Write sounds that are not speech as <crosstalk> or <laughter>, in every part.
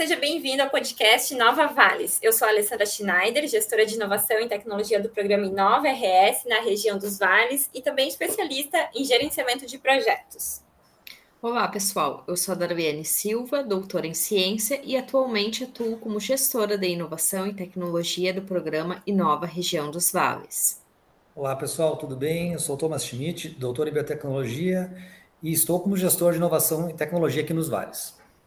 Seja bem-vindo ao podcast Nova Vales. Eu sou a Alessandra Schneider, gestora de inovação e tecnologia do programa Inova RS na região dos Vales e também especialista em gerenciamento de projetos. Olá, pessoal. Eu sou a Darlene Silva, doutora em ciência e atualmente atuo como gestora de inovação e tecnologia do programa Inova Região dos Vales. Olá, pessoal, tudo bem? Eu sou o Thomas Schmidt, doutor em biotecnologia e estou como gestor de inovação e tecnologia aqui nos Vales.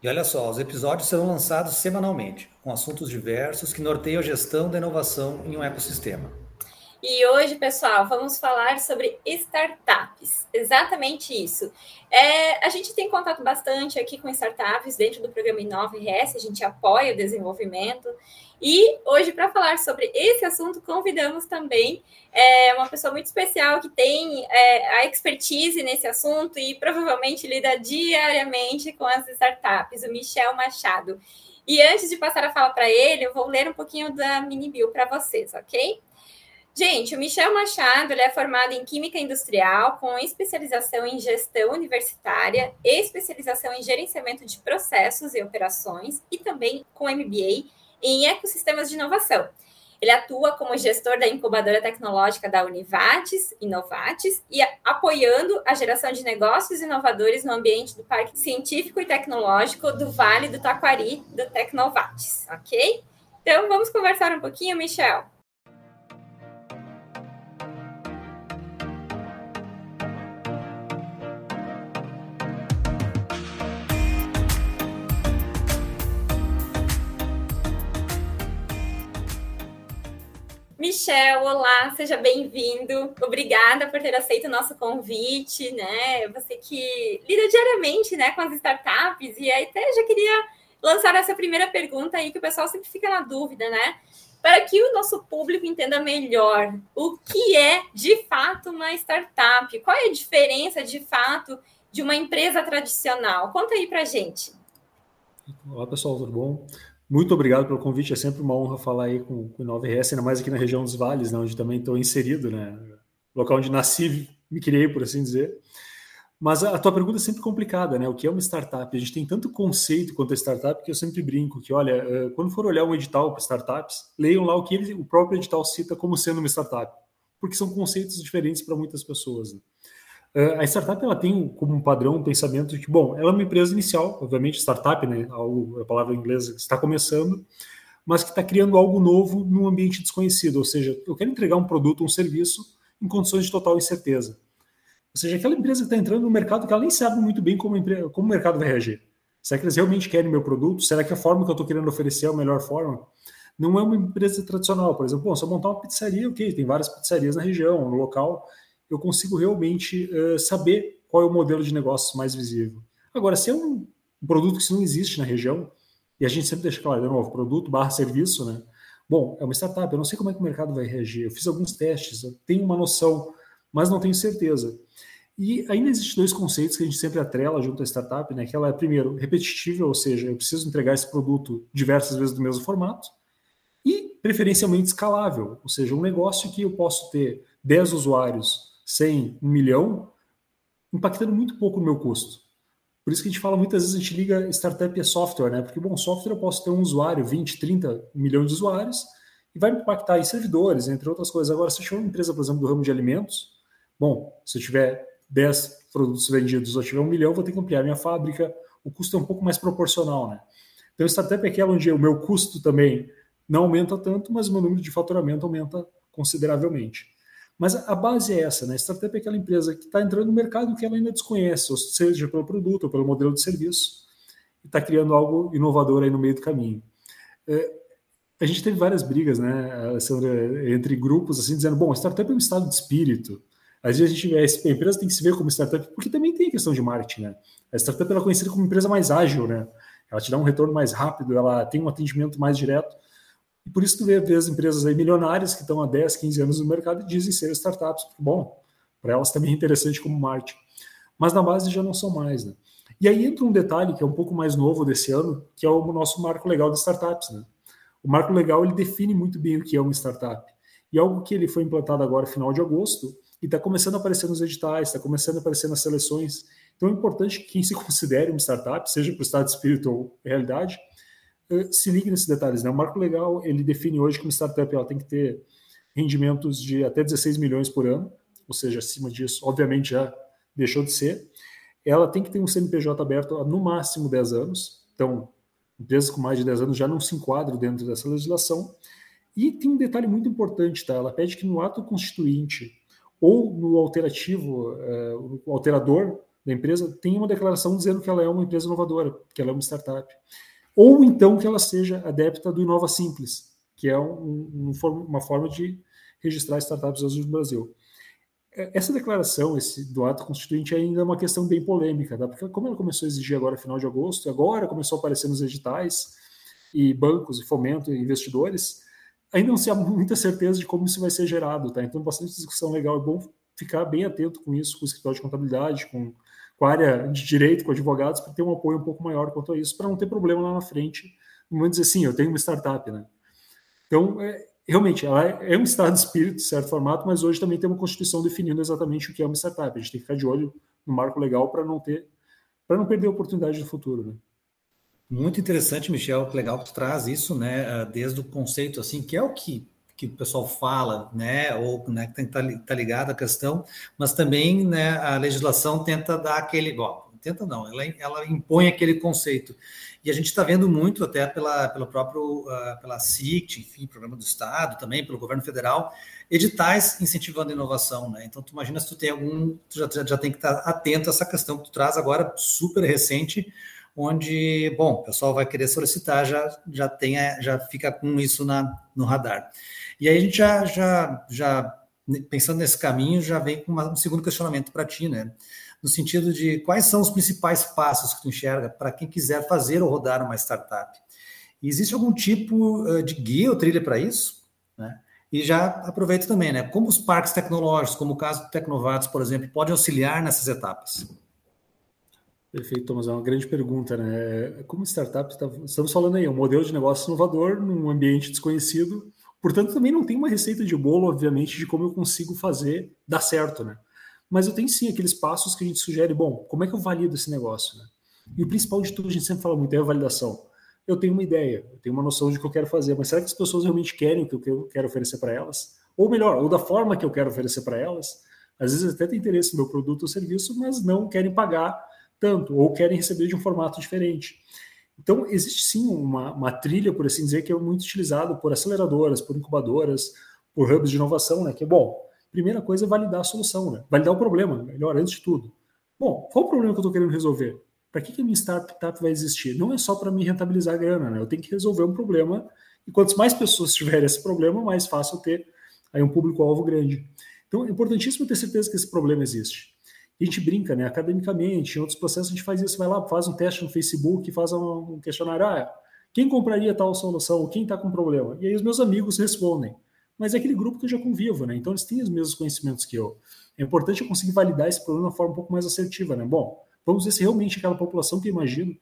E olha só, os episódios serão lançados semanalmente, com assuntos diversos que norteiam a gestão da inovação em um ecossistema. E hoje, pessoal, vamos falar sobre startups. Exatamente isso. É, a gente tem contato bastante aqui com startups dentro do programa Inova RS, a gente apoia o desenvolvimento. E hoje, para falar sobre esse assunto, convidamos também é, uma pessoa muito especial que tem é, a expertise nesse assunto e provavelmente lida diariamente com as startups, o Michel Machado. E antes de passar a fala para ele, eu vou ler um pouquinho da mini bio para vocês, ok? Gente, o Michel Machado ele é formado em Química Industrial, com especialização em Gestão Universitária, especialização em Gerenciamento de Processos e Operações e também com MBA em Ecossistemas de Inovação. Ele atua como gestor da incubadora tecnológica da Univates, Inovates, e apoiando a geração de negócios inovadores no ambiente do Parque Científico e Tecnológico do Vale do Taquari, do Tecnovates, ok? Então, vamos conversar um pouquinho, Michel? Michel, olá, seja bem-vindo. Obrigada por ter aceito o nosso convite, né? Você que lida diariamente, né, com as startups e aí até já queria lançar essa primeira pergunta aí que o pessoal sempre fica na dúvida, né? Para que o nosso público entenda melhor o que é de fato uma startup, qual é a diferença de fato de uma empresa tradicional? Conta aí para gente. Olá pessoal, tudo bom? Muito obrigado pelo convite, é sempre uma honra falar aí com, o 9RS, ainda mais aqui na região dos Vales, né, onde também estou inserido, né, local onde nasci, me criei, por assim dizer. Mas a, a, tua pergunta é sempre complicada, né? O que é uma startup? A gente tem tanto conceito quanto a startup que eu sempre brinco que, olha, eh, quando for olhar um edital para startups, leiam lá o que ele, o próprio edital cita como sendo uma startup, porque são conceitos diferentes para muitas pessoas. Né? A startup ela tem como um padrão um pensamento de que, bom, ela é uma empresa inicial, obviamente, startup, né, a palavra inglesa está começando, mas que está criando algo novo num ambiente desconhecido. Ou seja, eu quero entregar um produto, um serviço em condições de total incerteza. Ou seja, aquela empresa está entrando no mercado que ela nem sabe muito bem como, como o mercado vai reagir. Será que eles realmente querem meu produto? Será que a forma que eu estou querendo oferecer é a melhor forma? Não é uma empresa tradicional, por exemplo, bom, se eu montar uma pizzaria, ok, tem várias pizzarias na região, no local, eu consigo realmente uh, saber qual é o modelo de negócio mais visível. Agora, se é um, produto que não existe na região, e a gente sempre deixa claro, de novo, produto barra serviço, né? Bom, é uma startup, eu não sei como é que o mercado vai reagir. Eu fiz alguns testes, eu tenho uma noção, mas não tenho certeza. E ainda existem dois conceitos que a gente sempre atrela junto à startup, né? Que ela é, primeiro, repetitiva, ou seja, eu preciso entregar esse produto diversas vezes do mesmo formato, e preferencialmente escalável, ou seja, um negócio que eu posso ter 10 usuários 100, 1 milhão, impactando muito pouco o meu custo. Por isso que a gente fala muitas vezes, a gente liga startup a software, né? Porque, bom, software eu posso ter um usuário, 20, 30 milhões de usuários, e vai impactar em servidores, entre outras coisas. Agora, se eu tiver uma empresa, por exemplo, do ramo de alimentos, bom, se eu tiver 10 produtos vendidos ou tiver um milhão, vou ter que ampliar minha fábrica, o custo é um pouco mais proporcional, né? Então, startup é aquela onde o meu custo também não aumenta tanto, mas o meu número de faturamento aumenta consideravelmente. Mas a base é essa, né? Startup é aquela empresa que está entrando no mercado que ela ainda desconhece, ou seja pelo produto ou pelo modelo de serviço, e está criando algo inovador aí no meio do caminho. É, a gente teve várias brigas, né, Alessandra, entre grupos, assim, dizendo, bom, startup é um estado de espírito. Às vezes a gente a empresa tem que se ver como startup, porque também tem a questão de marketing, né? A startup é conhecida como empresa mais ágil, né? Ela te dá um retorno mais rápido, ela tem um atendimento mais direto. E por isso tu vê, vê as empresas aí milionárias que estão há 10, 15 anos no mercado e dizem ser startups. Bom, para elas também é interessante como marketing. Mas na base já não são mais, né? E aí entra um detalhe que é um pouco mais novo desse ano, que é o nosso marco legal de startups, né? O marco legal ele define muito bem o que é uma startup. E algo que ele foi implantado agora final de agosto e está começando a aparecer nos editais, está começando a aparecer nas seleções. Então é importante que quem se <laughs> considere uma startup, seja por estado de espírito ou realidade, se ligue nesses detalhes. Né? O marco legal ele define hoje que uma startup ela tem que ter rendimentos de até 16 milhões por ano, ou seja, acima disso, obviamente já deixou de ser. Ela tem que ter um CNPJ aberto há no máximo 10 anos. Então, empresas com mais de 10 anos já não se enquadram dentro dessa legislação. E tem um detalhe muito importante, tá? Ela pede que no ato constituinte ou no alterativo, é, o alterador da empresa, tenha uma declaração dizendo que ela é uma empresa inovadora, que ela é uma startup. Ou então que ela seja adepta do Inova Simples, que é um, um, uma forma de registrar startups no Brasil. É, essa declaração esse, do ato constituinte ainda é uma questão bem polêmica, tá? porque como ela começou a exigir agora final de agosto, agora começou a aparecer nos editais, e bancos, e fomento, e investidores, ainda não se há muita certeza de como isso vai ser gerado, tá? Então, bastante discussão legal, é bom ficar bem atento com isso, com o escritório de contabilidade, com, com a área de direito, com advogados, para ter um apoio um pouco maior quanto a isso, para não ter problema lá na frente, não vou dizer assim, eu tenho uma startup, né? Então, é, realmente, ela é um estado de espírito, de certo formato, mas hoje também tem uma constituição definindo exatamente o que é uma startup. A gente tem que ficar de olho no marco legal para não ter, para não perder a oportunidade do futuro, né? Muito interessante, Michel, legal que tu traz isso, né, ah, desde o conceito, assim, que é o que, que o pessoal fala, né, ou né, que tem que estar tá, tá ligado à questão, mas também, né, a legislação tenta dar aquele, bom, tenta não, ela, ela impõe aquele conceito. E a gente está vendo muito até pela, pela própria, uh, pela CICT, enfim, Programa do Estado, também pelo governo federal, editais incentivando a inovação, né? Então, tu imagina se tu tem algum, tu já, já tem que estar tá atento a essa questão que tu traz agora, super recente, onde, bom, o pessoal vai querer solicitar, já, já, tem, já fica com isso na, no radar. E aí a gente já, já, já, pensando nesse caminho, já vem com um segundo questionamento para ti, né? No sentido de quais são os principais passos que tu enxerga para quem quiser fazer ou rodar uma startup? E existe algum tipo de guia ou trilha para isso? Né? E já aproveito também, né? Como os parques tecnológicos, como o caso do Tecnovatos, por exemplo, podem auxiliar nessas etapas? Perfeito, Thomas. É uma grande pergunta, né? Como startup, tá, estamos falando aí, um modelo de negócio inovador num ambiente desconhecido. Portanto, também não tem uma receita de bolo, obviamente, de como eu consigo fazer dar certo, né? Mas eu tenho sim aqueles passos que a gente sugere, bom, como é que eu valido esse negócio, né? E o principal de tudo, a gente sempre fala muito, é a validação. Eu tenho uma ideia, eu tenho uma noção de que eu quero fazer, mas será que as pessoas realmente querem o que eu quero oferecer para elas? Ou melhor, ou da forma que eu quero oferecer para elas? Às vezes até tem interesse no meu produto ou serviço, mas não querem pagar tanto, ou querem receber de um formato diferente. Então, existe sim uma, uma trilha, por assim dizer, que é muito utilizado por aceleradoras, por incubadoras, por hubs de inovação, né? Que é bom. Primeira coisa é validar a solução, né? Validar o problema, melhor, antes de tudo. Bom, qual o problema que eu estou querendo resolver? Para que, que a minha startup vai existir? Não é só para me rentabilizar a grana, né? Eu tenho que resolver um problema, e quantas mais pessoas <laughs> tiverem esse problema, mais fácil ter aí um público-alvo grande. Então, é importantíssimo ter certeza que esse problema existe a gente brinca, né? Academicamente, em outros processos a gente faz isso, vai lá, faz um teste no Facebook, faz um questionário, ah, quem compraria tal solução? Quem está com problema? E aí os meus amigos respondem. Mas é aquele grupo que eu já convivo, né? Então eles têm os mesmos conhecimentos que eu. É importante eu conseguir validar esse problema de uma forma um pouco mais assertiva, né? Bom, vamos ver se realmente aquela população que eu imagino.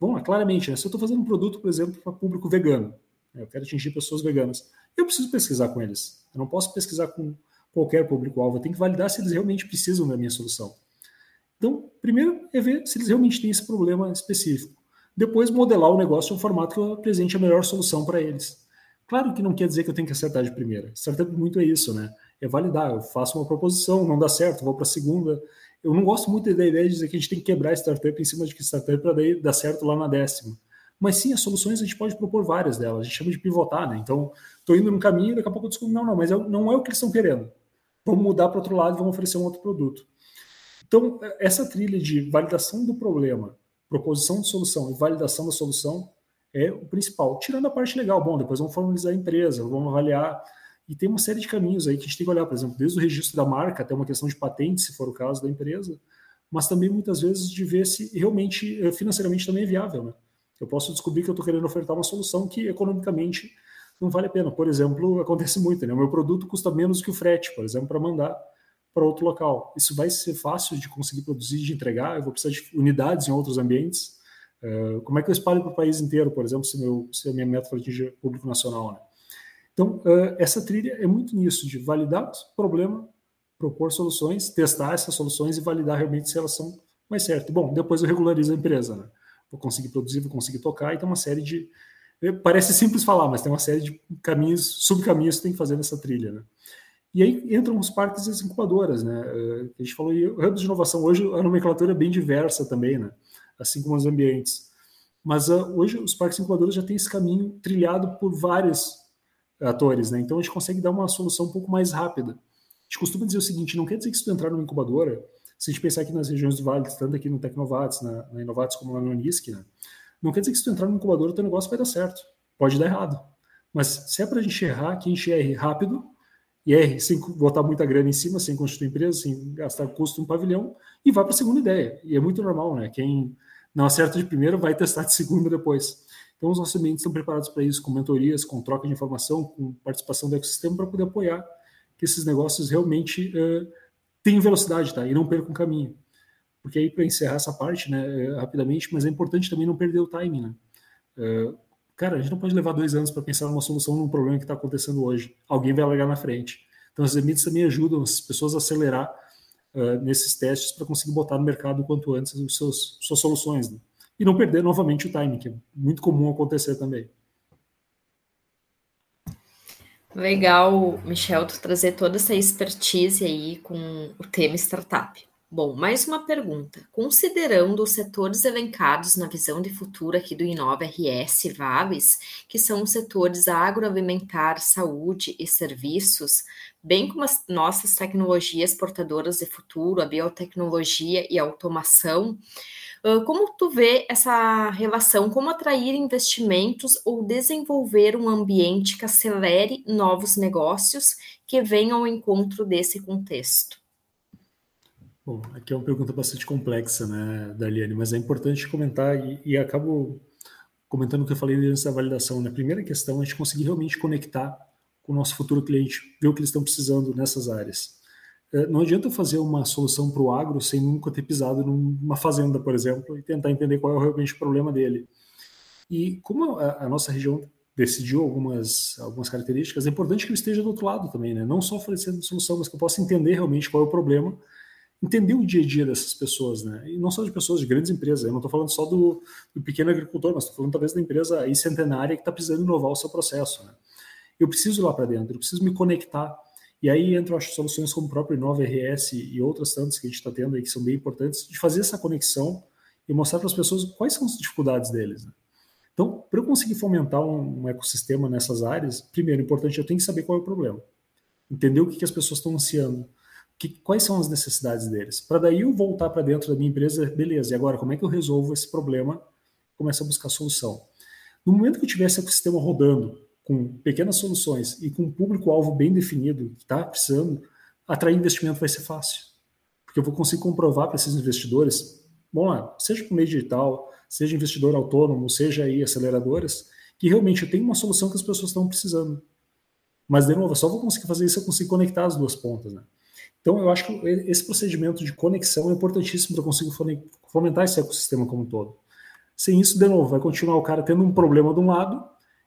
Bom, claramente, né? Se eu estou fazendo um produto, por exemplo, para público vegano, né? eu quero atingir pessoas veganas, eu preciso pesquisar com eles. Eu não posso pesquisar com qualquer público-alvo. Tenho que validar se eles realmente precisam da minha solução. Então, primeiro é ver se eles realmente têm esse problema específico. Depois, modelar o negócio em um formato que eu apresente a melhor solução para eles. Claro que não quer dizer que eu tenho que acertar de primeira. Startup muito é isso, né? É validar. Eu faço uma proposição, não dá certo, vou para a segunda. Eu não gosto muito da ideia de dizer que a gente tem que quebrar a startup em cima de que startup para daí dar certo lá na décima. Mas sim, as soluções a gente pode propor várias delas. A gente chama de pivotar, né? Então, estou indo num caminho, daqui a pouco eu descubro, não, não, mas não é o que eles estão querendo vamos mudar para outro lado e vamos oferecer um outro produto. Então, essa trilha de validação do problema, proposição de solução e validação da solução é o principal. Tirando a parte legal, bom, depois vamos formalizar a empresa, vamos avaliar. E tem uma série de caminhos aí que a gente tem que olhar, por exemplo, desde o registro da marca até uma questão de patente, se for o caso da empresa, mas também muitas vezes de ver se realmente, eh, financeiramente também é viável. Né? Eu posso descobrir que eu estou querendo ofertar uma solução que economicamente não vale a pena. Por exemplo, acontece muito, né? O meu produto custa menos que o frete, por exemplo, para mandar para outro local. Isso vai ser fácil de conseguir produzir, de entregar. Eu vou precisar de unidades em outros ambientes. Uh, como é que eu espalho para o país inteiro, por exemplo, se, meu, se a minha meta for atingir público nacional? Né? Então, uh, essa trilha é muito nisso, de validar o problema, propor soluções, testar essas soluções e validar realmente se elas são mais certas. Bom, depois eu regularizo a empresa. Né? Vou conseguir produzir, vou conseguir tocar, e tem uma série de. Parece simples falar, mas tem uma série de caminhos, subcaminhos que tem que fazer nessa trilha. Né? E aí entram os parques e as incubadoras, né? Eh, a gente falou em hubs de inovação. Hoje a nomenclatura é bem diversa também, né? Assim como os ambientes. Mas uh, hoje os parques incubadoras já têm esse caminho trilhado por vários atores, né? Então a gente consegue dar uma solução um pouco mais rápida. A gente costuma dizer o seguinte: não quer dizer que se tu entrar numa incubadora, se a gente pensar aqui nas regiões do Vale, tanto aqui no Tecnovates, na, na Inovates como lá no Unisc, né? Não quer dizer que se tu entrar numa incubadora, o teu negócio vai dar certo. Pode dar errado. Mas se é para a gente errar, que a gente erre rápido e é sem botar muita grana em cima, sem constituir empresa, sem gastar custo um pavilhão, e vai para a segunda ideia. E é muito normal, né? Quem não acerta de primeira vai testar de segunda depois. Então, os nossos ambientes estão preparados para isso, com mentorias, com troca de informação, com participação do ecossistema, para poder apoiar que esses negócios realmente uh, tenham velocidade, tá? E não percam caminho. Porque aí, para encerrar essa parte, né, rapidamente, mas é importante também não perder o timing, né? Uh, Cara, a gente não pode levar dois anos para pensar numa solução num problema que está acontecendo hoje. Alguém vai largar na frente. Então, as emits também ajudam as pessoas a acelerar uh, nesses testes para conseguir botar no mercado o quanto antes os seus, suas soluções. Né? E não perder novamente o timing, que é muito comum acontecer também. Legal, Michel, tu trazer toda essa expertise aí com o tema startup. Bom, mais uma pergunta. Considerando os setores elencados na visão de futuro aqui do Inova RS Vales, que são os setores agroalimentar, saúde e serviços, bem como as nossas tecnologias portadoras de futuro, a biotecnologia e a automação, como tu vê essa relação, como atrair investimentos ou desenvolver um ambiente que acelere novos negócios que venham ao encontro desse contexto? Bom, aqui é uma pergunta bastante complexa, né, Darliane, mas é importante comentar e, e acabo comentando o que eu falei antes da validação. Na né? primeira questão, a gente conseguir realmente conectar com o nosso futuro cliente, ver o que eles estão precisando nessas áreas. É, não adianta fazer uma solução para o agro sem nunca ter pisado numa fazenda, por exemplo, e tentar entender qual é realmente o problema dele. E como a, a nossa região decidiu algumas, algumas características, é importante que eu esteja do outro lado também, né? não só oferecendo solução, mas que eu possa entender realmente qual é o problema entender o dia a dia dessas pessoas, né? E não só de pessoas de grandes empresas, eu não estou falando só do, do, pequeno agricultor, mas estou falando talvez da empresa aí centenária que está precisando inovar o seu processo, né? Eu preciso ir lá para dentro, eu preciso me conectar. E aí entram as soluções como o próprio Inova RS e outras tantas que a gente está tendo aí que são bem importantes, de fazer essa conexão e mostrar para as pessoas quais são as dificuldades deles. Né? Então, para eu conseguir fomentar um, um, ecossistema nessas áreas, primeiro, importante, eu tenho que saber qual é o problema. Entender o que, que as pessoas estão ansiando que, quais são as necessidades deles. Para daí eu voltar para dentro da minha empresa, beleza, e agora como é que eu resolvo esse problema? Começo a buscar solução. No momento que eu tiver esse ecossistema rodando, com pequenas soluções e com um público-alvo bem definido, que está precisando, atrair investimento vai ser fácil. Porque eu vou conseguir comprovar para esses investidores, bom lá, seja por meio digital, seja investidor autônomo, seja aí aceleradoras, que realmente eu tenho uma solução que as pessoas estão precisando. Mas, de novo, eu só vou conseguir fazer isso se eu conseguir conectar as duas pontas. Né? Então, eu acho que esse procedimento de conexão é importantíssimo para conseguir fomentar esse ecossistema como um todo. Sem isso, de novo, vai continuar o cara tendo um problema de um lado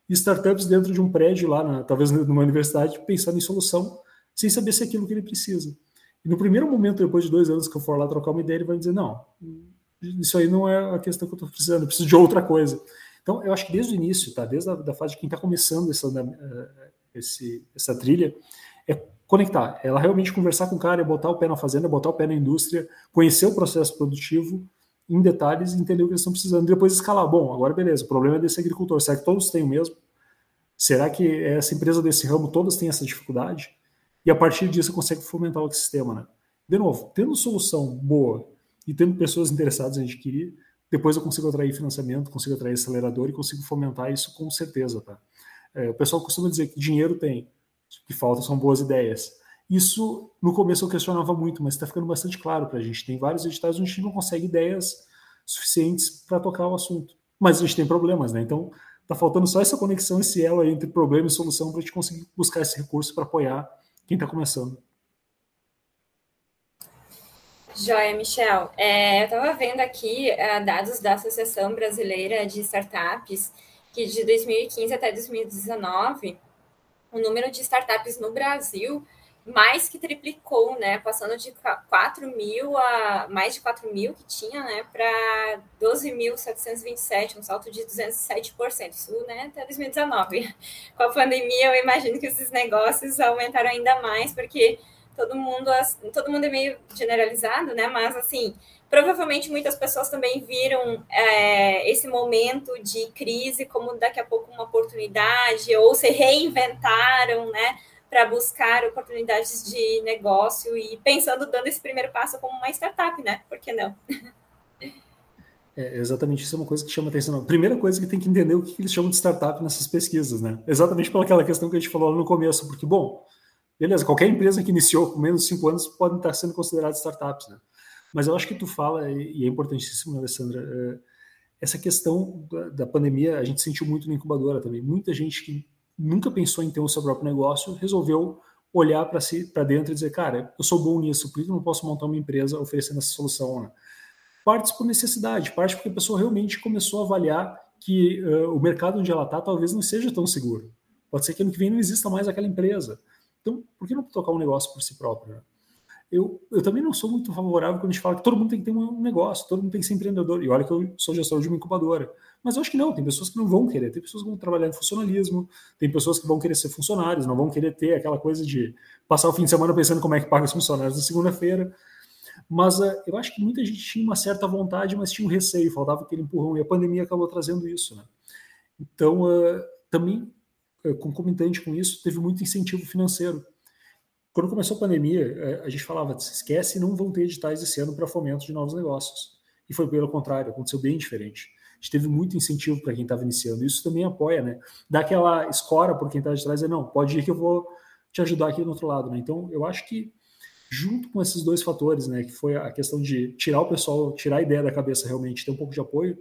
e startups dentro de um prédio lá, na, talvez numa universidade, pensando em solução, sem saber se é aquilo que ele precisa. E no primeiro momento, depois de dois anos que eu for lá trocar uma ideia, ele vai dizer: não, isso aí não é a questão que eu estou precisando, eu preciso de outra coisa. Então, eu acho que desde o início, tá? desde a da fase de quem está começando essa, eh, esse, essa trilha, é conectar. Ela realmente conversar com o cara, botar o pé na fazenda, botar o pé na indústria, conhecer o processo produtivo em detalhes e entender o que eles estão precisando. Depois escalar. Bom, agora beleza, o problema é desse agricultor. Será que todos têm o mesmo? Será que essa empresa desse ramo, todas têm essa dificuldade? E a partir disso consegue fomentar o ecossistema, né? De novo, tendo solução boa e tendo pessoas interessadas em adquirir, depois eu consigo atrair financiamento, consigo atrair acelerador e consigo fomentar isso com certeza, tá? É, o pessoal costuma dizer que dinheiro tem, que falta são boas ideias. Isso, no começo, eu questionava muito, mas está ficando bastante claro para a gente. Tem vários editais onde a gente não consegue ideias suficientes para tocar o assunto. Mas a gente tem problemas, né? Então, Tá faltando só essa conexão, esse elo entre problema e solução para a gente conseguir buscar esse recurso para apoiar quem está começando. Joia, Michel. É, eu estava vendo aqui uh, dados da Associação Brasileira de Startups, que de 2015 até 2019, o número de startups no Brasil mais que triplicou, né? Passando de 4 mil a mais de 4 mil que tinha, né? Para 12.727, um salto de 207%. Isso, né? Até 2019. <laughs> Com a pandemia, eu imagino que esses negócios aumentaram ainda mais, porque todo mundo, todo mundo é meio generalizado, né? Mas assim, provavelmente muitas pessoas também viram é, esse momento de crise como daqui a pouco uma oportunidade, ou se reinventaram, né? Para buscar oportunidades de negócio e pensando, dando esse primeiro passo como uma startup, né? Por que não? É, exatamente, isso é uma coisa que chama atenção. A primeira coisa que tem que entender o que eles chamam de startup nessas pesquisas, né? Exatamente pelaquela questão que a gente falou no começo, porque, bom, Beleza, qualquer empresa que iniciou com menos de cinco anos pode estar sendo considerada startups, né? Mas eu acho que tu fala, e é importantíssimo, Alessandra, é, essa questão da pandemia, a gente sentiu muito na incubadora também. Muita gente que nunca pensou em ter o seu próprio negócio resolveu olhar para si, para dentro e dizer, cara, eu sou bom nisso, por eu não posso montar uma empresa oferecendo essa solução? Né? Parte por necessidade, parte porque a pessoa realmente começou a avaliar que uh, o mercado onde ela está talvez não seja tão seguro. Pode ser que ano que vem não exista mais aquela empresa. Então, por que não tocar um negócio por si próprio? Né? Eu, eu também não sou muito favorável quando a gente fala que todo mundo tem que ter um negócio, todo mundo tem que ser empreendedor. E olha que eu sou gestor de uma incubadora. Mas eu acho que não, tem pessoas que não vão querer. Tem pessoas que vão trabalhar em funcionalismo, tem pessoas que vão querer ser funcionários, não vão querer ter aquela coisa de passar o fim de semana pensando como é que paga os funcionários na segunda-feira. Mas uh, eu acho que muita gente tinha uma certa vontade, mas tinha um receio, faltava aquele empurrão, e a pandemia acabou trazendo isso. Né? Então, uh, também concomitante com isso, teve muito incentivo financeiro. Quando começou a pandemia, eh, a gente falava, esquece, não vão ter editais esse ano para fomento de novos negócios. E foi pelo contrário, aconteceu bem diferente. A gente teve muito incentivo para quem estava iniciando. Isso também apoia, né? Dá aquela escora por quem está de trás, é não, pode ir que eu vou te ajudar aqui do outro lado, né? Então, eu acho que junto com esses dois fatores, né, que foi a questão de tirar o pessoal, tirar a ideia da cabeça realmente, ter um pouco de apoio,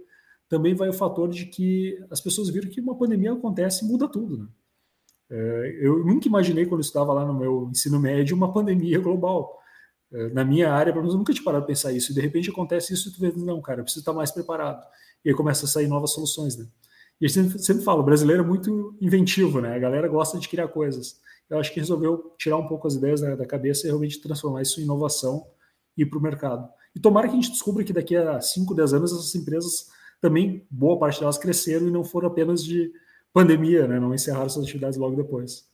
também vai o fator de que as pessoas viram que uma pandemia acontece e muda tudo. Né? É, eu nunca imaginei, quando estava lá no meu ensino médio, uma pandemia global. É, na minha área, pelo menos, eu nunca tinha parado de pensar isso. E de repente acontece isso e tu vê, não, cara, eu preciso estar mais preparado. E aí começa a sair novas soluções. Né? E a gente sempre, fala, o brasileiro é muito inventivo, né? a galera gosta de criar coisas. Eu acho que resolveu tirar um pouco as ideias da, da cabeça e realmente transformar isso em inovação e ir para o mercado. E tomara que a gente descubra que daqui a 5, 10 anos essas empresas também boa parte delas cresceram e não foram apenas de pandemia, né? Não encerraram suas atividades logo depois.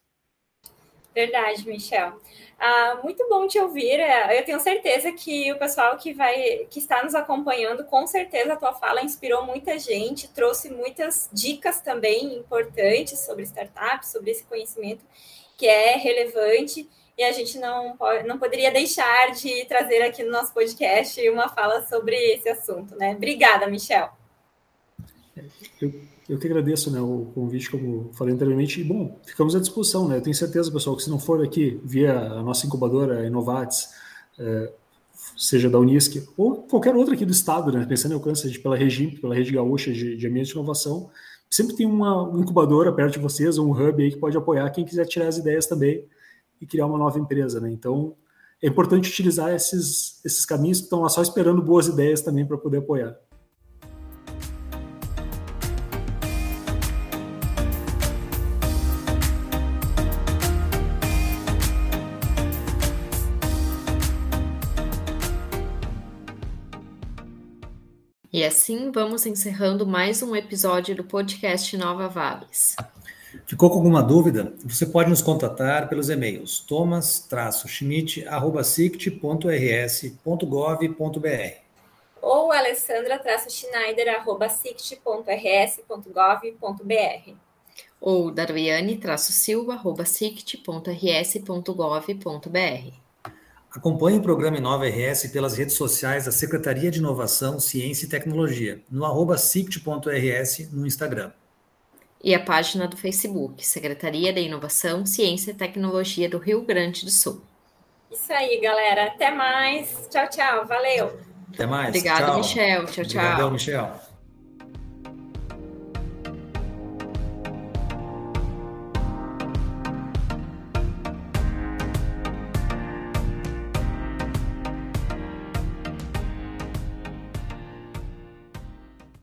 Verdade, Michel. Ah, muito bom te ouvir. É, eu tenho certeza que o pessoal que vai, que está nos acompanhando, com certeza a tua fala inspirou muita gente, trouxe muitas dicas também importantes sobre startups, sobre esse conhecimento que é relevante e a gente não, pode, não poderia deixar de trazer aqui no nosso podcast uma fala sobre esse assunto, né? Obrigada, Michel. Eu, eu que agradeço né, o convite, como falei anteriormente. E, bom, ficamos à disposição. Né? Eu tenho certeza, pessoal, que se não for aqui via a nossa incubadora Inovates, é, seja da Unisc ou qualquer outra aqui do estado, né? pensando em alcance pela Regimp, pela Rede Gaúcha de, de Ambiente de Inovação, sempre tem uma incubadora perto de vocês, um hub aí que pode apoiar quem quiser tirar as ideias também e criar uma nova empresa. Né? Então, é importante utilizar esses, esses caminhos que estão lá só esperando boas ideias também para poder apoiar. E assim vamos encerrando mais um episódio do podcast Nova Vales. Ficou com alguma dúvida? Você pode nos contatar pelos e-mails thomas-schmidt.rs.gov.br ou alessandra-schneider.sict.rs.gov.br ou darwiane-silva.sict.rs.gov.br Acompanhe o programa Inova RS pelas redes sociais da Secretaria de Inovação, Ciência e Tecnologia, no arroba no Instagram. E a página do Facebook, Secretaria de Inovação, Ciência e Tecnologia do Rio Grande do Sul. Isso aí, galera. Até mais. Tchau, tchau. Valeu. Até mais. Obrigada, Michel. Tchau, tchau. Obrigadão, Michel.